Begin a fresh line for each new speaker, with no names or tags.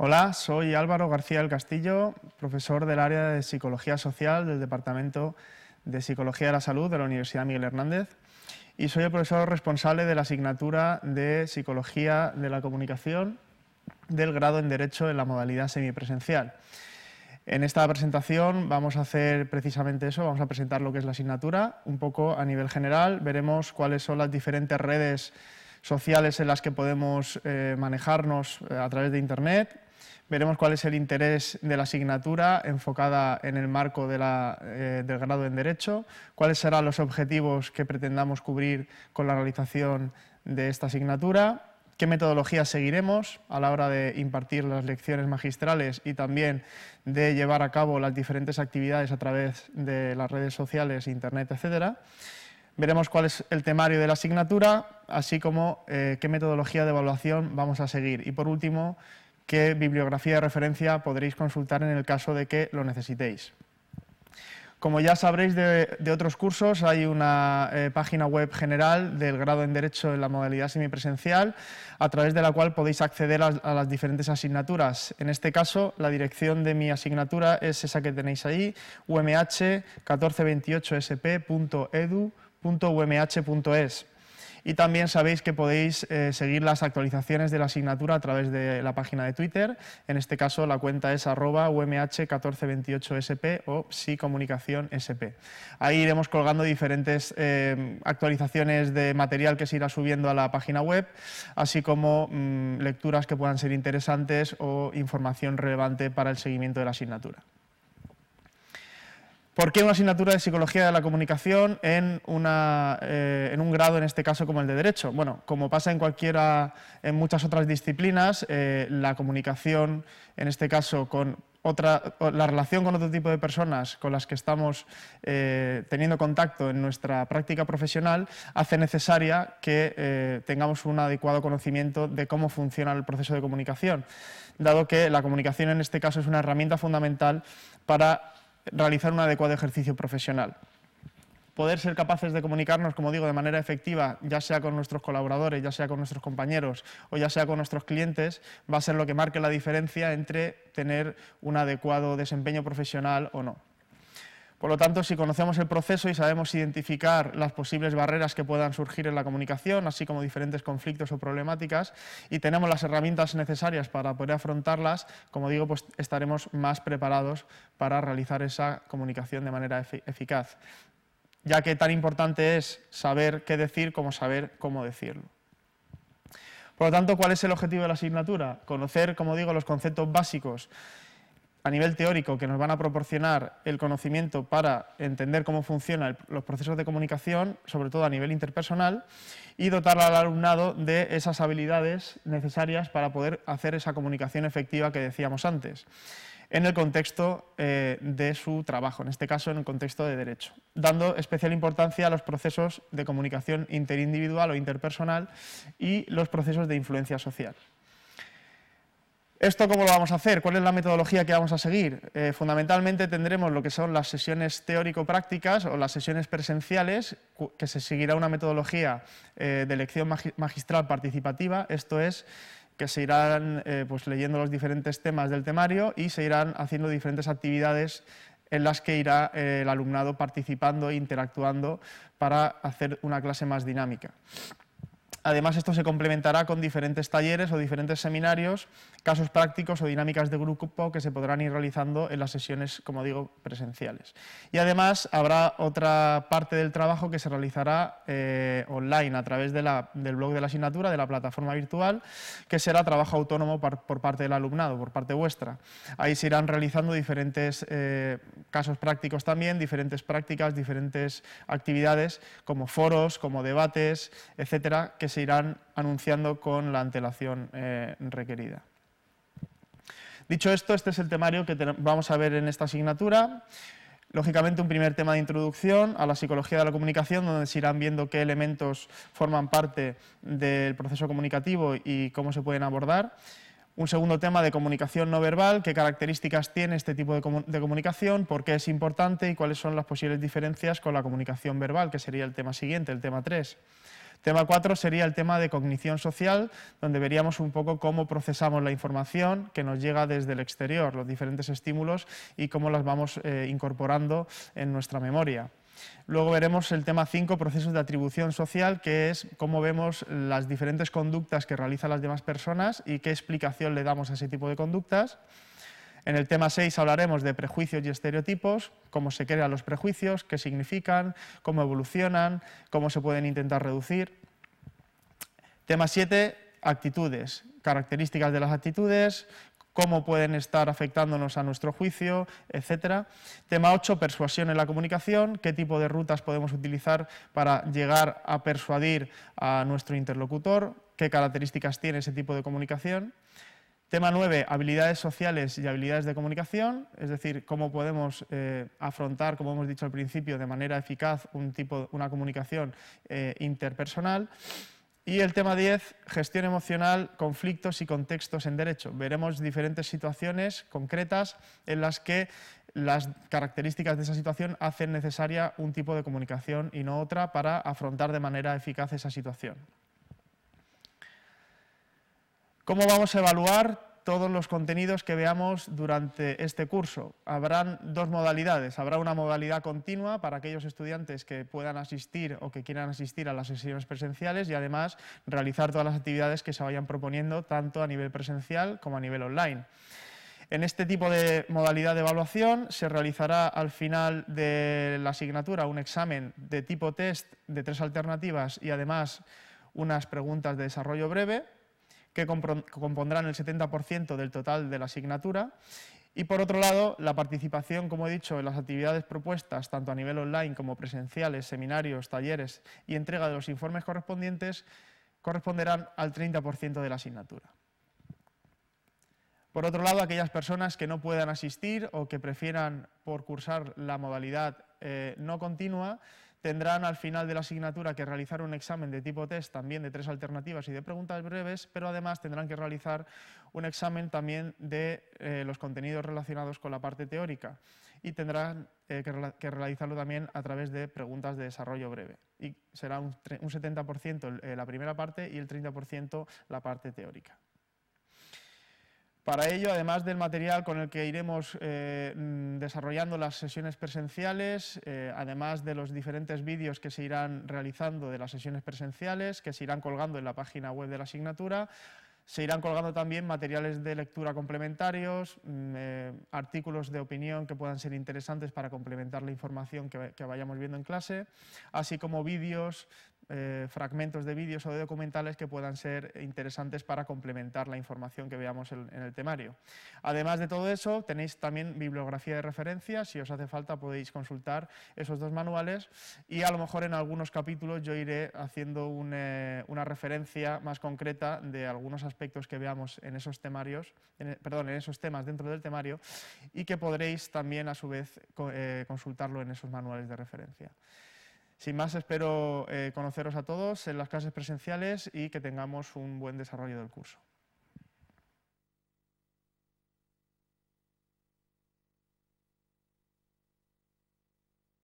Hola, soy Álvaro García del Castillo, profesor del área de Psicología Social del Departamento de Psicología de la Salud de la Universidad Miguel Hernández y soy el profesor responsable de la asignatura de Psicología de la Comunicación del grado en Derecho en la modalidad semipresencial. En esta presentación vamos a hacer precisamente eso, vamos a presentar lo que es la asignatura, un poco a nivel general, veremos cuáles son las diferentes redes sociales en las que podemos eh, manejarnos eh, a través de Internet, Veremos cuál es el interés de la asignatura enfocada en el marco eh, del grado en Derecho, cuáles serán los objetivos que pretendamos cubrir con la realización de esta asignatura, qué metodología seguiremos a la hora de impartir las lecciones magistrales y también de llevar a cabo las diferentes actividades a través de las redes sociales, Internet, etc. Veremos cuál es el temario de la asignatura, así como eh, qué metodología de evaluación vamos a seguir. Y por último, qué bibliografía de referencia podréis consultar en el caso de que lo necesitéis. Como ya sabréis de, otros cursos, hay una eh, página web general del grado en Derecho en la modalidad semipresencial, a través de la cual podéis acceder a, a, las diferentes asignaturas. En este caso, la dirección de mi asignatura es esa que tenéis ahí, umh1428sp.edu.umh.es y también sabéis que podéis eh, seguir las actualizaciones de la asignatura a través de la página de Twitter. En este caso la cuenta es arroba umh1428sp o psicomunicacionsp. Ahí iremos colgando diferentes eh, actualizaciones de material que se irá subiendo a la página web, así como mm, lecturas que puedan ser interesantes o información relevante para el seguimiento de la asignatura. ¿Por qué una asignatura de Psicología de la Comunicación en, eh, en, un grado, en este caso, como el de Derecho? Bueno, como pasa en, cualquiera, en muchas otras disciplinas, eh, la comunicación, en este caso, con otra, la relación con otro tipo de personas con las que estamos eh, teniendo contacto en nuestra práctica profesional hace necesaria que tengamos un adecuado conocimiento de cómo funciona el proceso de comunicación, dado que la comunicación en este caso es una herramienta fundamental para realizar un adecuado ejercicio profesional. Poder ser capaces de comunicarnos, como digo, de manera efectiva, ya sea con nuestros colaboradores, ya sea con nuestros compañeros o ya sea con nuestros clientes, va a ser lo que marque la diferencia entre tener un adecuado desempeño profesional o no. Por lo tanto, si conocemos el proceso y sabemos identificar las posibles barreras que puedan surgir en la comunicación, así como diferentes conflictos o problemáticas, y tenemos las herramientas necesarias para poder afrontarlas, como digo, pues estaremos más preparados para realizar esa comunicación de manera eficaz, ya que tan importante es saber qué decir como saber cómo decirlo. Por lo tanto, ¿cuál es el objetivo de la asignatura? Conocer, como digo, los conceptos básicos a nivel teórico que nos van a proporcionar el conocimiento para entender cómo funcionan los procesos de comunicación, sobre todo a nivel interpersonal, y dotar al alumnado de esas habilidades necesarias para poder hacer esa comunicación efectiva que decíamos antes, en el contexto eh, de su trabajo, en este caso en el contexto de derecho, dando especial importancia a los procesos de comunicación interindividual o interpersonal y los procesos de influencia social. ¿Esto cómo lo vamos a hacer? ¿Cuál es la metodología que vamos a seguir? Eh, fundamentalmente tendremos lo que son las sesiones teórico-prácticas o las sesiones presenciales, que se seguirá una metodología eh, de elección magistral participativa, esto es, que se irán eh, pues, leyendo los diferentes temas del temario y se irán haciendo diferentes actividades en las que irá el alumnado participando e interactuando para hacer una clase más dinámica. Además, esto se complementará con diferentes talleres o diferentes seminarios, casos prácticos o dinámicas de grupo que se podrán ir realizando en las sesiones, como digo, presenciales. Y además habrá otra parte del trabajo que se realizará eh, online a través del blog de la asignatura, de la plataforma virtual, que será trabajo autónomo por, parte del alumnado, por parte vuestra. Ahí se irán realizando diferentes eh, casos prácticos también, diferentes prácticas, diferentes actividades, como foros, como debates, etcétera, que se irán anunciando con la antelación eh, requerida. Dicho esto, este es el temario que vamos a ver en esta asignatura. Lógicamente, un primer tema de introducción a la psicología de la comunicación, donde se irán viendo qué elementos forman parte del proceso comunicativo y cómo se pueden abordar. Un segundo tema de comunicación no verbal, qué características tiene este tipo de, comunicación, por qué es importante y cuáles son las posibles diferencias con la comunicación verbal, que sería el tema siguiente, el tema 3. Tema 4 sería el tema de cognición social, donde veríamos un poco cómo procesamos la información que nos llega desde el exterior, los diferentes estímulos y cómo las vamos eh, incorporando en nuestra memoria. Luego veremos el tema 5, procesos de atribución social, que es cómo vemos las diferentes conductas que realizan las demás personas y qué explicación le damos a ese tipo de conductas. En el tema 6 hablaremos de prejuicios y estereotipos, cómo se crean los prejuicios, qué significan, cómo evolucionan, cómo se pueden intentar reducir. Tema 7, actitudes, características de las actitudes, cómo pueden estar afectándonos a nuestro juicio, etc. Tema 8, persuasión en la comunicación, qué tipo de rutas podemos utilizar para llegar a persuadir a nuestro interlocutor, qué características tiene ese tipo de comunicación. Tema 9, habilidades sociales y habilidades de comunicación, es decir, cómo podemos eh, afrontar, como hemos dicho al principio, de manera eficaz una comunicación eh, interpersonal. Y el tema 10, gestión emocional, conflictos y contextos en derecho. Veremos diferentes situaciones concretas en las que las características de esa situación hacen necesaria un tipo de comunicación y no otra para afrontar de manera eficaz esa situación. ¿Cómo vamos a evaluar todos los contenidos que veamos durante este curso. Habrán dos modalidades. Habrá una modalidad continua para aquellos estudiantes que puedan asistir o que quieran asistir a las sesiones presenciales y además realizar todas las actividades que se vayan proponiendo tanto a nivel presencial como a nivel online. En este tipo de modalidad de evaluación se realizará al final de la asignatura un examen de tipo test de tres alternativas y además unas preguntas de desarrollo breve que compondrán el 70% del total de la asignatura. Y por otro lado, la participación, como he dicho, en las actividades propuestas, tanto a nivel online como presenciales, seminarios, talleres y entrega de los informes correspondientes, corresponderán al 30% de la asignatura. Por otro lado, aquellas personas que no puedan asistir o que prefieran por cursar la modalidad eh, no continua, tendrán al final de la asignatura que realizar un examen de tipo test también de tres alternativas y de preguntas breves, pero además tendrán que realizar un examen también de eh, los contenidos relacionados con la parte teórica y tendrán eh, que, realizarlo también a través de preguntas de desarrollo breve. Y será un, un 70% la primera parte y el 30% la parte teórica. Para ello, además del material con el que iremos eh, mm, desarrollando las sesiones presenciales, eh, además de los diferentes vídeos que se irán realizando de las sesiones presenciales, que se irán colgando en la página web de la asignatura, se irán colgando también materiales de lectura complementarios, mm, eh, artículos de opinión que puedan ser interesantes para complementar la información que vayamos viendo en clase, así como vídeos eh, fragmentos de vídeos o de documentales que puedan ser interesantes para complementar la información que veamos en, el temario. Además de todo eso, tenéis también bibliografía de referencia, si os hace falta podéis consultar esos dos manuales y a lo mejor en algunos capítulos yo iré haciendo eh, una referencia más concreta de algunos aspectos que veamos en esos temarios, perdón, en esos temas dentro del temario y que podréis también a su vez eh, consultarlo en esos manuales de referencia. Sin más, espero eh, conoceros a todos en las clases presenciales y que tengamos un buen desarrollo del curso.